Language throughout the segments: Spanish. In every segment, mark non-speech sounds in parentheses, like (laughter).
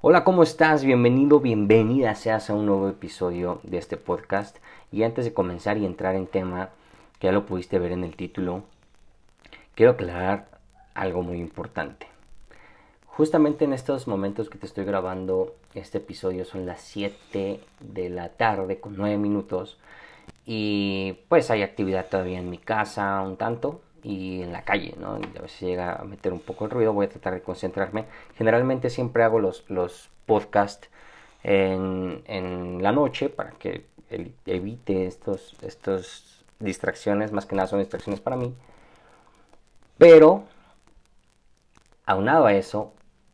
Hola, ¿cómo estás? Bienvenido, bienvenida seas a un nuevo episodio de este podcast. Y antes de comenzar y entrar en tema, que ya lo pudiste ver en el título, quiero aclarar algo muy importante. Justamente en estos momentos que te estoy grabando este episodio son las 7 de la tarde con 9 minutos y pues hay actividad todavía en mi casa un tanto, y en la calle, ¿no? Y a veces llega a meter un poco el ruido, voy a tratar de concentrarme. Generalmente siempre hago los, los podcasts en, en la noche para que evite estos, estos distracciones, más que nada son distracciones para mí. Pero, aunado a eso,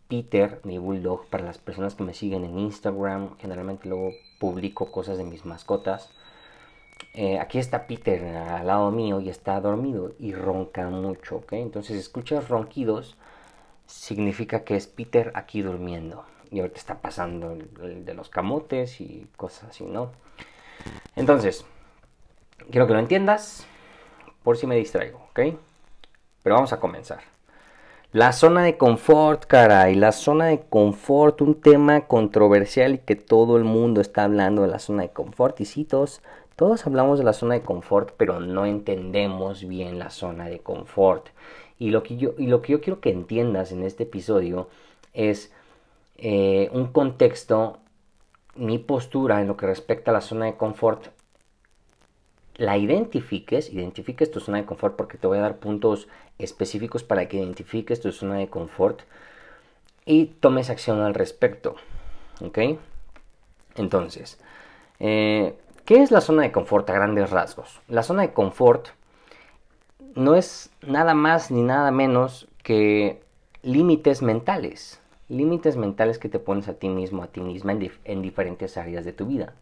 Peter, mi bulldog, para las personas que me siguen en Instagram, generalmente luego publico cosas de mis mascotas eh, aquí está Peter al lado mío y está dormido y ronca mucho, ¿ok? Entonces, escuchas ronquidos, significa que es Peter aquí durmiendo. Y ahorita está pasando el, de los camotes y cosas así, ¿no? Entonces, quiero que lo entiendas por si me distraigo, ¿ok? Pero vamos a comenzar. La zona de confort, caray, la zona de confort, un tema controversial y que todo el mundo está hablando de la zona de confort. Y citos, todos hablamos de la zona de confort, pero no entendemos bien la zona de confort. Y lo que yo, y lo que yo quiero que entiendas en este episodio es eh, un contexto, mi postura en lo que respecta a la zona de confort. La identifiques, identifiques tu zona de confort porque te voy a dar puntos específicos para que identifiques tu zona de confort y tomes acción al respecto. ¿Ok? Entonces, eh, ¿Qué es la zona de confort a grandes rasgos? La zona de confort no es nada más ni nada menos que límites mentales. Límites mentales que te pones a ti mismo, a ti misma en, diferentes áreas de tu vida.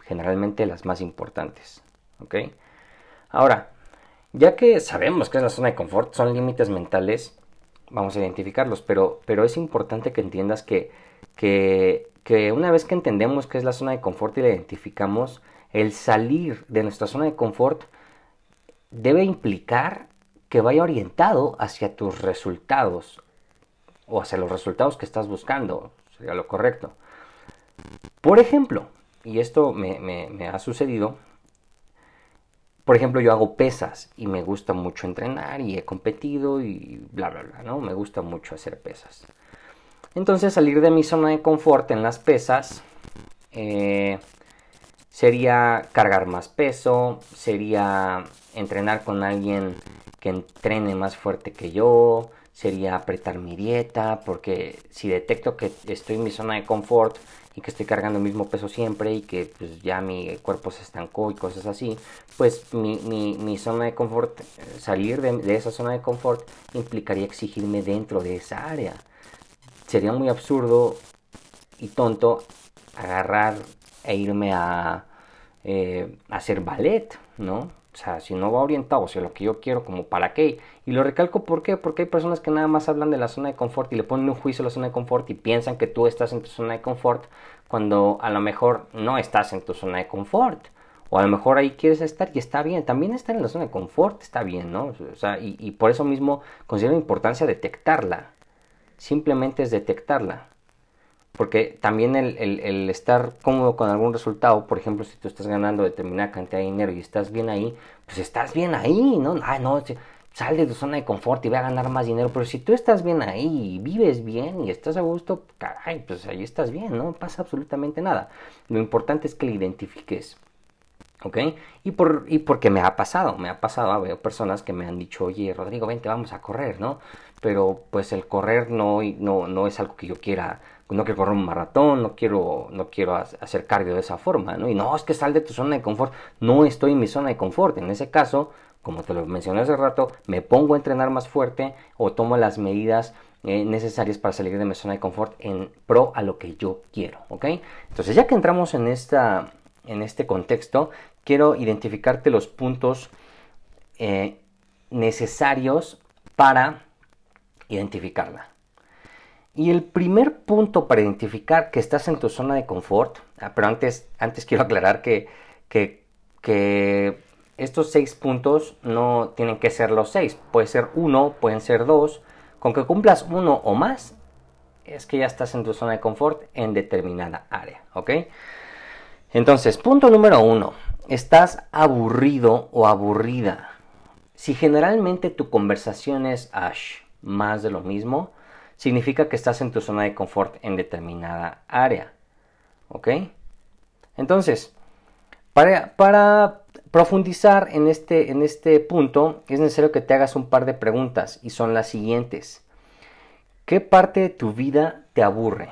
Generalmente las más importantes. ¿Ok? Ahora, ya que sabemos que es la zona de confort, son límites mentales, vamos a identificarlos, pero, pero es importante que entiendas que, que que una vez que entendemos qué es la zona de confort y la identificamos, el salir de nuestra zona de confort debe implicar que vaya orientado hacia tus resultados o hacia los resultados que estás buscando, sería lo correcto. Por ejemplo, y esto me, me ha sucedido, por ejemplo, yo hago pesas y me gusta mucho entrenar y he competido y bla, bla, bla, ¿no? Me gusta mucho hacer pesas. Entonces salir de mi zona de confort en las pesas eh, sería cargar más peso, sería entrenar con alguien que entrene más fuerte que yo, sería apretar mi dieta, porque si detecto que estoy en mi zona de confort y que estoy cargando el mismo peso siempre y que pues, ya mi cuerpo se estancó y cosas así, pues mi, mi, zona de confort, salir de esa zona de confort implicaría exigirme dentro de esa área sería muy absurdo y tonto agarrar e irme a, eh, hacer ballet, ¿no? O sea, si no va orientado hacia lo que yo quiero, como para qué. Y lo recalco, ¿por qué? Porque hay personas que nada más hablan de la zona de confort y le ponen un juicio a la zona de confort y piensan que tú estás en tu zona de confort cuando a lo mejor no estás en tu zona de confort. O a lo mejor ahí quieres estar y está bien. También estar en la zona de confort está bien, ¿no? O sea, y, y por eso mismo considero importancia detectarla simplemente es detectarla. Porque también el, estar cómodo con algún resultado, por ejemplo, si tú estás ganando determinada cantidad de dinero y estás bien ahí, pues estás bien ahí, ¿no? Ay, no, sal de tu zona de confort y ve a ganar más dinero. Pero si tú estás bien ahí y vives bien y estás a gusto, caray, pues ahí estás bien, no pasa absolutamente nada. Lo importante es que lo identifiques. ¿Ok? Y, por, y porque me ha pasado, me ha pasado, veo personas que me han dicho, oye, Rodrigo, vente, vamos a correr, ¿no? Pero pues el correr no, no, no es algo que yo quiera, no quiero correr un maratón, no quiero, no quiero hacer cardio de esa forma, ¿no? Y no, es que sal de tu zona de confort, no estoy en mi zona de confort, en ese caso, como te lo mencioné hace rato, me pongo a entrenar más fuerte o tomo las medidas eh, necesarias para salir de mi zona de confort en pro a lo que yo quiero, ¿ok? Entonces ya que entramos en, esta, en este contexto, quiero identificarte los puntos eh, necesarios para identificarla. Y el primer punto para identificar que estás en tu zona de confort, ah, pero antes, antes quiero aclarar que, que, que estos seis puntos no tienen que ser los seis, puede ser uno, pueden ser dos, con que cumplas uno o más, es que ya estás en tu zona de confort en determinada área, ¿ok? Entonces, punto número uno, estás aburrido o aburrida. Si generalmente tu conversación es Ash, más de lo mismo, significa que estás en tu zona de confort en determinada área. ¿Ok? Entonces, para, profundizar en este, en este punto, es necesario que te hagas un par de preguntas y son las siguientes. ¿Qué parte de tu vida te aburre?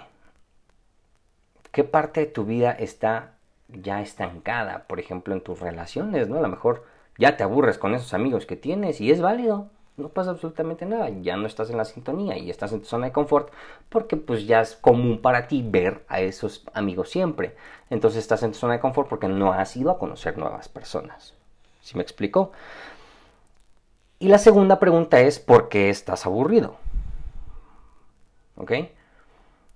¿Qué parte de tu vida está ya estancada, por ejemplo, en tus relaciones, ¿no? A lo mejor ya te aburres con esos amigos que tienes y es válido, no pasa absolutamente nada, ya no estás en la sintonía y estás en tu zona de confort porque pues ya es común para ti ver a esos amigos siempre. Entonces estás en tu zona de confort porque no has ido a conocer nuevas personas. ¿Sí me explico? Y la segunda pregunta es ¿por qué estás aburrido? ¿Ok?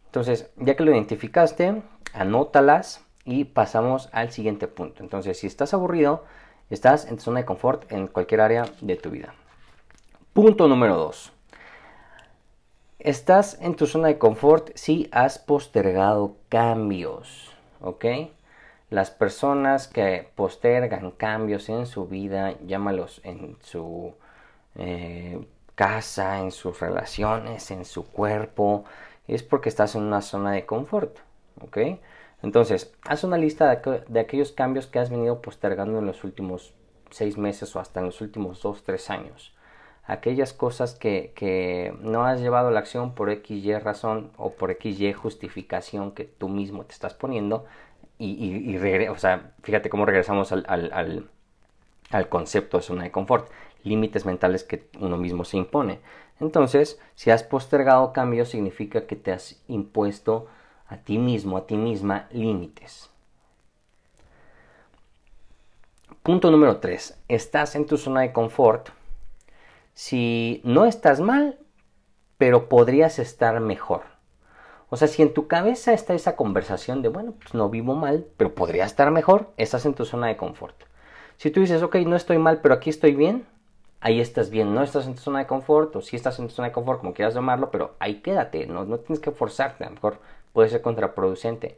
Entonces, ya que lo identificaste, anótalas y pasamos al siguiente punto. Entonces, si estás aburrido, estás en zona de confort en cualquier área de tu vida. Punto número 2. Estás en tu zona de confort si has postergado cambios, ¿ok? Las personas que postergan cambios en su vida, llámalos en su eh, casa, en sus relaciones, en su cuerpo, es porque estás en una zona de confort, ¿ok? Entonces, haz una lista de, aquellos cambios que has venido postergando en los últimos seis meses o hasta en los últimos dos, tres años. Aquellas cosas que, no has llevado a la acción por XY razón o por XY justificación que tú mismo te estás poniendo. Y, o sea, fíjate cómo regresamos al, al, al concepto de zona de confort. Límites mentales que uno mismo se impone. Entonces, si has postergado cambios, significa que te has impuesto a ti mismo, a ti misma, límites. Punto número 3. Estás en tu zona de confort si no estás mal, pero podrías estar mejor. O sea, si en tu cabeza está esa conversación de, bueno, pues no vivo mal, pero podría estar mejor, estás en tu zona de confort. Si tú dices, ok, no estoy mal, pero aquí estoy bien, ahí estás bien. No estás en tu zona de confort, o si estás en tu zona de confort, como quieras llamarlo, pero ahí quédate, no, no tienes que forzarte, a lo mejor puede ser contraproducente.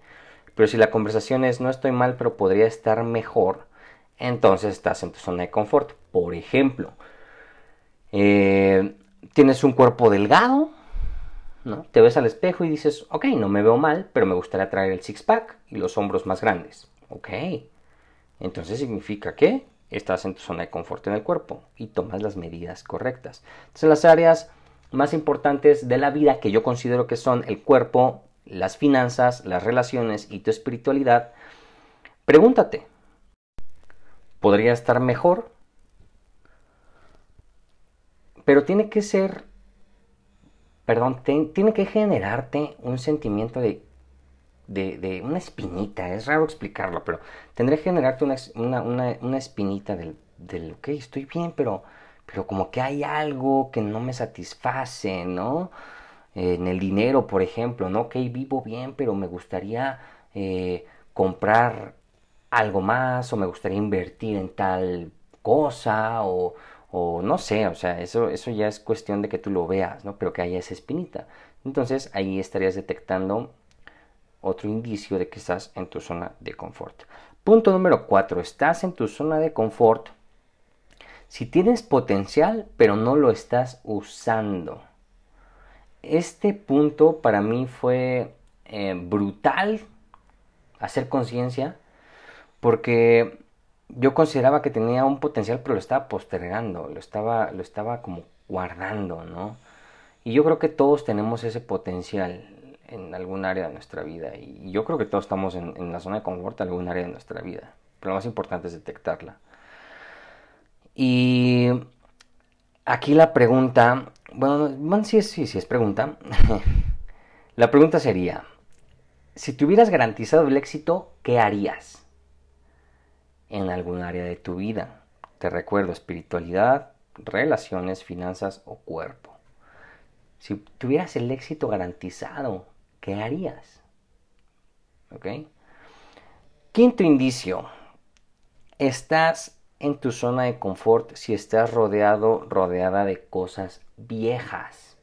Pero si la conversación es no estoy mal, pero podría estar mejor, entonces estás en tu zona de confort. Por ejemplo, eh, tienes un cuerpo delgado, ¿no? Te ves al espejo y dices, ok, no me veo mal, pero me gustaría traer el six-pack y los hombros más grandes. Ok. Entonces significa que estás en tu zona de confort en el cuerpo y tomas las medidas correctas. Entonces las áreas más importantes de la vida que yo considero que son el cuerpo, las finanzas, las relaciones y tu espiritualidad, pregúntate, ¿podría estar mejor? Pero tiene que ser, perdón, tiene que generarte un sentimiento de, de, una espinita, es raro explicarlo, pero tendré que generarte una, una, espinita del, del, ok, estoy bien, pero, pero como que hay algo que no me satisface, ¿no? En el dinero, por ejemplo, ¿no? Ok, vivo bien, pero me gustaría eh, comprar algo más o me gustaría invertir en tal cosa o, o no sé, o sea, eso, eso ya es cuestión de que tú lo veas, ¿no? Pero que haya esa espinita. Entonces ahí estarías detectando otro indicio de que estás en tu zona de confort. Punto número 4. Estás en tu zona de confort si tienes potencial pero no lo estás usando este punto para mí fue eh, brutal hacer conciencia porque yo consideraba que tenía un potencial, pero lo estaba postergando, lo estaba, lo estaba como guardando, ¿no? Y yo creo que todos tenemos ese potencial en algún área de nuestra vida. Y yo creo que todos estamos en, la zona de confort en algún área de nuestra vida. Pero lo más importante es detectarla. Y aquí la pregunta, bueno, sí, sí, sí es pregunta. (laughs) la pregunta sería, si te hubieras garantizado el éxito, ¿qué harías en algún área de tu vida? Te recuerdo, espiritualidad, relaciones, finanzas o cuerpo. Si tuvieras el éxito garantizado, ¿qué harías? ¿Ok? Quinto indicio. Estás en tu zona de confort si estás rodeado, rodeada de cosas viejas.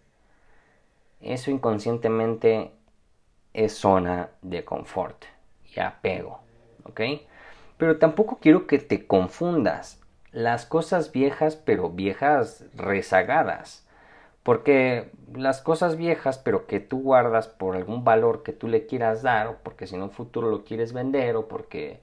Eso inconscientemente es zona de confort y apego. ¿Ok? Pero tampoco quiero que te confundas. Las cosas viejas, pero viejas rezagadas. Porque las cosas viejas, pero que tú guardas por algún valor que tú le quieras dar, o porque si en un futuro lo quieres vender, o porque,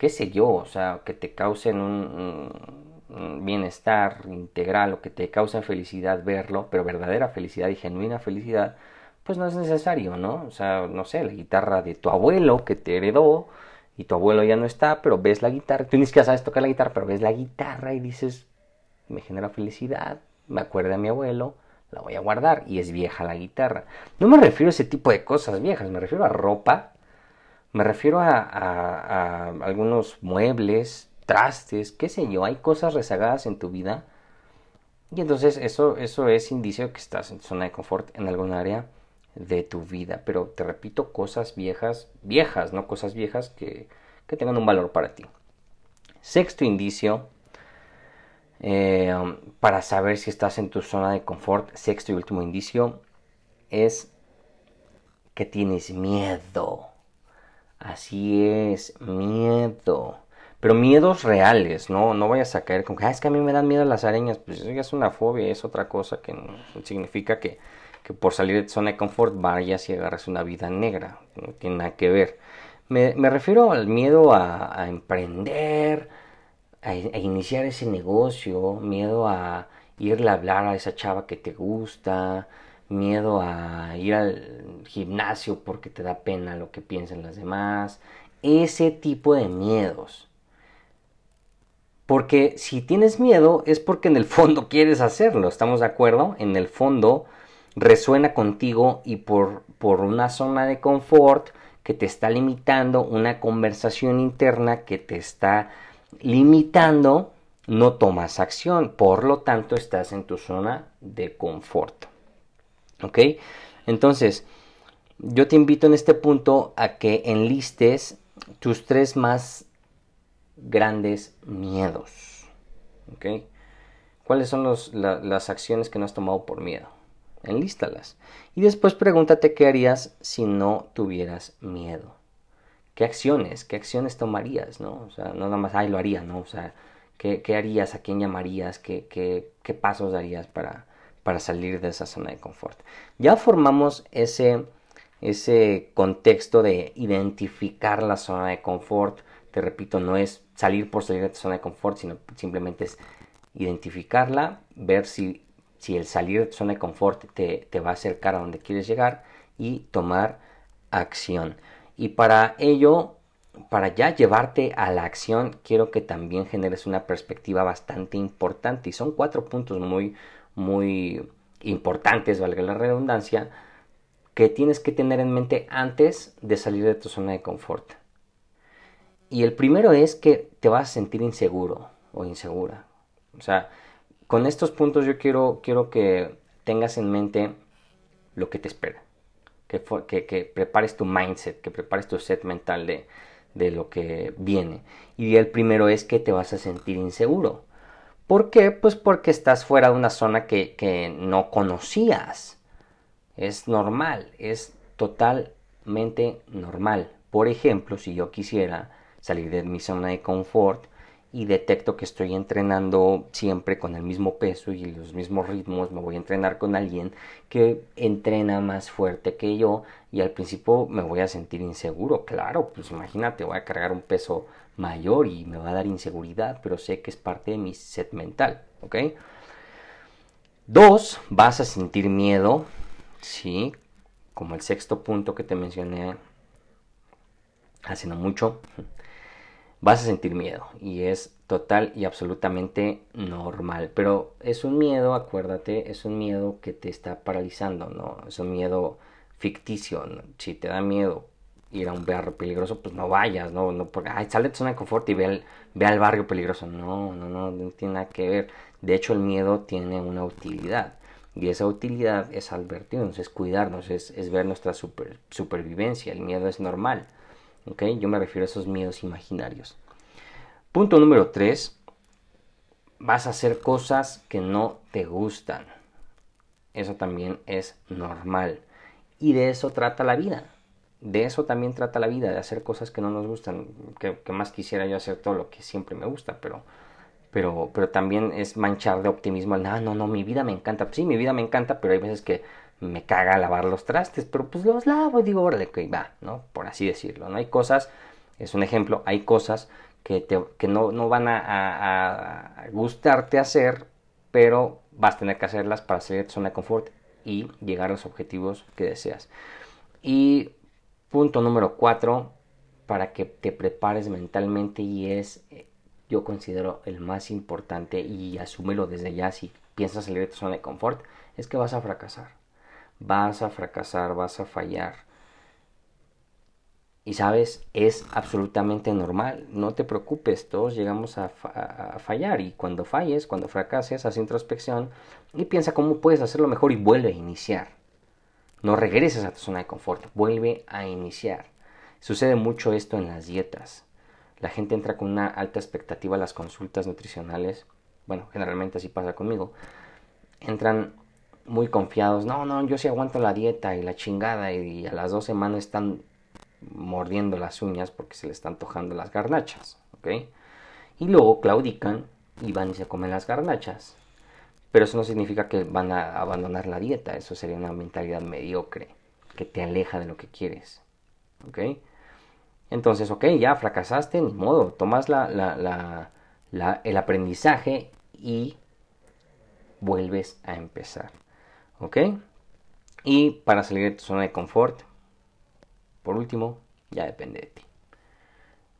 qué sé yo, o sea, que te causen un, bienestar integral, o que te causen felicidad verlo, pero verdadera felicidad y genuina felicidad, pues no es necesario, ¿no? O sea, no sé, la guitarra de tu abuelo que te heredó, y tu abuelo ya no está, pero ves la guitarra, tú ni siquiera sabes tocar la guitarra, pero ves la guitarra y dices, me genera felicidad, me acuerda a mi abuelo, la voy a guardar y es vieja la guitarra. No me refiero a ese tipo de cosas viejas, me refiero a ropa, me refiero a, algunos muebles, trastes, qué sé yo, hay cosas rezagadas en tu vida y entonces eso, eso es indicio que estás en zona de confort en algún área de tu vida. Pero te repito, cosas viejas, viejas, no cosas viejas que, que tengan un valor para ti. Sexto indicio eh, para saber si estás en tu zona de confort, sexto y último indicio, es que tienes miedo. Así es, miedo. Pero miedos reales, ¿no? No vayas a caer con que, ah, es que a mí me dan miedo las arañas. Pues eso ya es una fobia, es otra cosa que no, significa que, que, por salir de zona de confort vayas y agarres una vida negra. No tiene nada que ver. Me, me refiero al miedo a, a emprender, a, iniciar ese negocio, miedo a irle a hablar a esa chava que te gusta, miedo a ir al gimnasio porque te da pena lo que piensan las demás, ese tipo de miedos. Porque si tienes miedo es porque en el fondo quieres hacerlo, ¿estamos de acuerdo? En el fondo resuena contigo y por, por una zona de confort que te está limitando, una conversación interna que te está limitando, no tomas acción, por lo tanto estás en tu zona de confort. ¿Ok? Entonces, yo te invito en este punto a que enlistes tus tres más grandes miedos. ¿Ok? ¿Cuáles son las acciones que no has tomado por miedo? Enlístalas. Y después pregúntate qué harías si no tuvieras miedo. ¿qué acciones, qué acciones tomarías, no? O sea, no nada más, ay, lo haría, ¿no? O sea, ¿qué, harías, a quién llamarías, qué, qué, pasos darías para, para salir de esa zona de confort? Ya formamos ese, ese contexto de identificar la zona de confort. Te repito, no es salir por salir de tu zona de confort, sino simplemente es identificarla, ver si, si el salir de tu zona de confort te, te va a acercar a donde quieres llegar y tomar acción. Y para ello, para ya llevarte a la acción, quiero que también generes una perspectiva bastante importante. Y son cuatro puntos muy, muy importantes, valga la redundancia, que tienes que tener en mente antes de salir de tu zona de confort. Y el primero es que te vas a sentir inseguro o insegura. O sea, con estos puntos yo quiero, quiero que tengas en mente lo que te espera que, prepares tu mindset, que prepares tu set mental de, de lo que viene. Y el primero es que te vas a sentir inseguro. ¿Por qué? Pues porque estás fuera de una zona que, no conocías. Es normal, es totalmente normal. Por ejemplo, si yo quisiera salir de mi zona de confort y detecto que estoy entrenando siempre con el mismo peso y los mismos ritmos, me voy a entrenar con alguien que entrena más fuerte que yo y al principio me voy a sentir inseguro, claro, pues imagínate, voy a cargar un peso mayor y me va a dar inseguridad, pero sé que es parte de mi set mental, ¿ok? Dos, vas a sentir miedo, ¿sí? Como el sexto punto que te mencioné hace no mucho vas a sentir miedo y es total y absolutamente normal. Pero es un miedo, acuérdate, es un miedo que te está paralizando, ¿no? Es un miedo ficticio. Si te da miedo ir a un barrio peligroso, pues no vayas, ¿no? porque, ay, sale de zona de confort y ve al, barrio peligroso. No, no, no, no tiene nada que ver. De hecho, el miedo tiene una utilidad. Y esa utilidad es advertirnos, es cuidarnos, es, ver nuestra super, supervivencia. El miedo es normal. ¿ok? Yo me refiero a esos miedos imaginarios. Punto número 3. Vas a hacer cosas que no te gustan. Eso también es normal. Y de eso trata la vida. De eso también trata la vida, de hacer cosas que no nos gustan. Que, más quisiera yo hacer todo lo que siempre me gusta, pero, pero, pero también es manchar de optimismo. Ah, no, no, mi vida me encanta. sí, mi vida me encanta, pero hay veces que me caga lavar los trastes, pero pues los lavo digo, órale, que va, ¿no? Por así decirlo, ¿no? Hay cosas, es un ejemplo, hay cosas que, te, que no, no van a, a, gustarte hacer, pero vas a tener que hacerlas para salir de tu zona de confort y llegar a los objetivos que deseas. Y punto número cuatro, para que te prepares mentalmente y es, yo considero el más importante y asúmelo desde ya si piensas salir de tu zona de confort, es que vas a fracasar vas a fracasar, vas a fallar. Y sabes, es absolutamente normal, no te preocupes, todos llegamos a, fallar y cuando falles, cuando fracases, haz introspección y piensa cómo puedes hacerlo mejor y vuelve a iniciar. No regreses a tu zona de confort, vuelve a iniciar. Sucede mucho esto en las dietas. La gente entra con una alta expectativa a las consultas nutricionales. Bueno, generalmente así pasa conmigo. Entran muy confiados, no, no, yo sí aguanto la dieta y la chingada y a las dos semanas están mordiendo las uñas porque se le están tojando las garnachas, ¿ok? Y luego claudican y van y se comen las garnachas. Pero eso no significa que van a abandonar la dieta, eso sería una mentalidad mediocre que te aleja de lo que quieres, ¿ok? Entonces, ok, ya fracasaste, ni modo, tomas la, la, el aprendizaje y vuelves a empezar. ¿Ok? Y para salir de tu zona de confort, por último, ya depende de ti.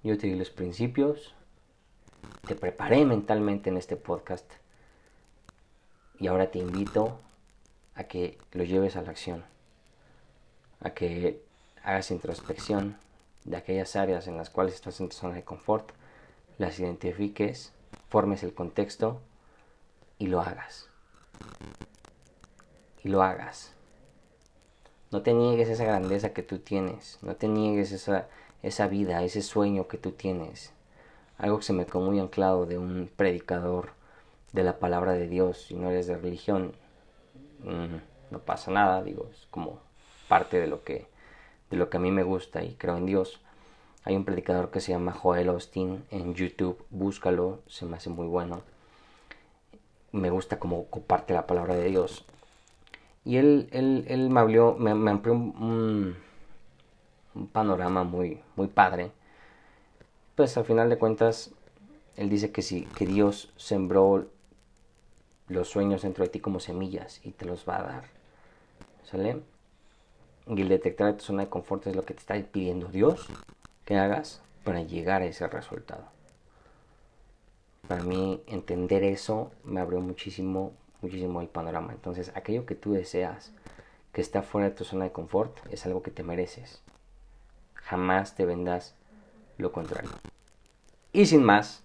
Yo te di los principios, te preparé mentalmente en este podcast y ahora te invito a que lo lleves a la acción, a que hagas introspección de aquellas áreas en las cuales estás en tu zona de confort, las identifiques, formes el contexto y lo hagas y lo hagas. No te niegues esa grandeza que tú tienes, no te niegues esa, esa vida, ese sueño que tú tienes. Algo que se me quedó muy anclado de un predicador de la palabra de Dios, si no eres de religión, mm, no pasa nada, digo, es como parte de lo que de lo que a mí me gusta y creo en Dios. Hay un predicador que se llama Joel Austin en YouTube, búscalo, se me hace muy bueno. Me gusta como comparte la palabra de Dios. Y él, él, él me, abrió, me, amplió un, un, panorama muy, muy padre. Pues al final de cuentas, él dice que, sí, que Dios sembró los sueños dentro de ti como semillas y te los va a dar. ¿Sale? Y el detectar tu zona de confort es lo que te está pidiendo Dios que hagas para llegar a ese resultado. Para mí entender eso me abrió muchísimo, muchísimo el panorama. Entonces, aquello que tú deseas, que está fuera de tu zona de confort, es algo que te mereces. Jamás te vendas lo contrario. Y sin más,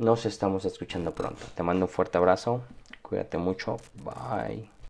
nos estamos escuchando pronto. Te mando un fuerte abrazo. Cuídate mucho. Bye.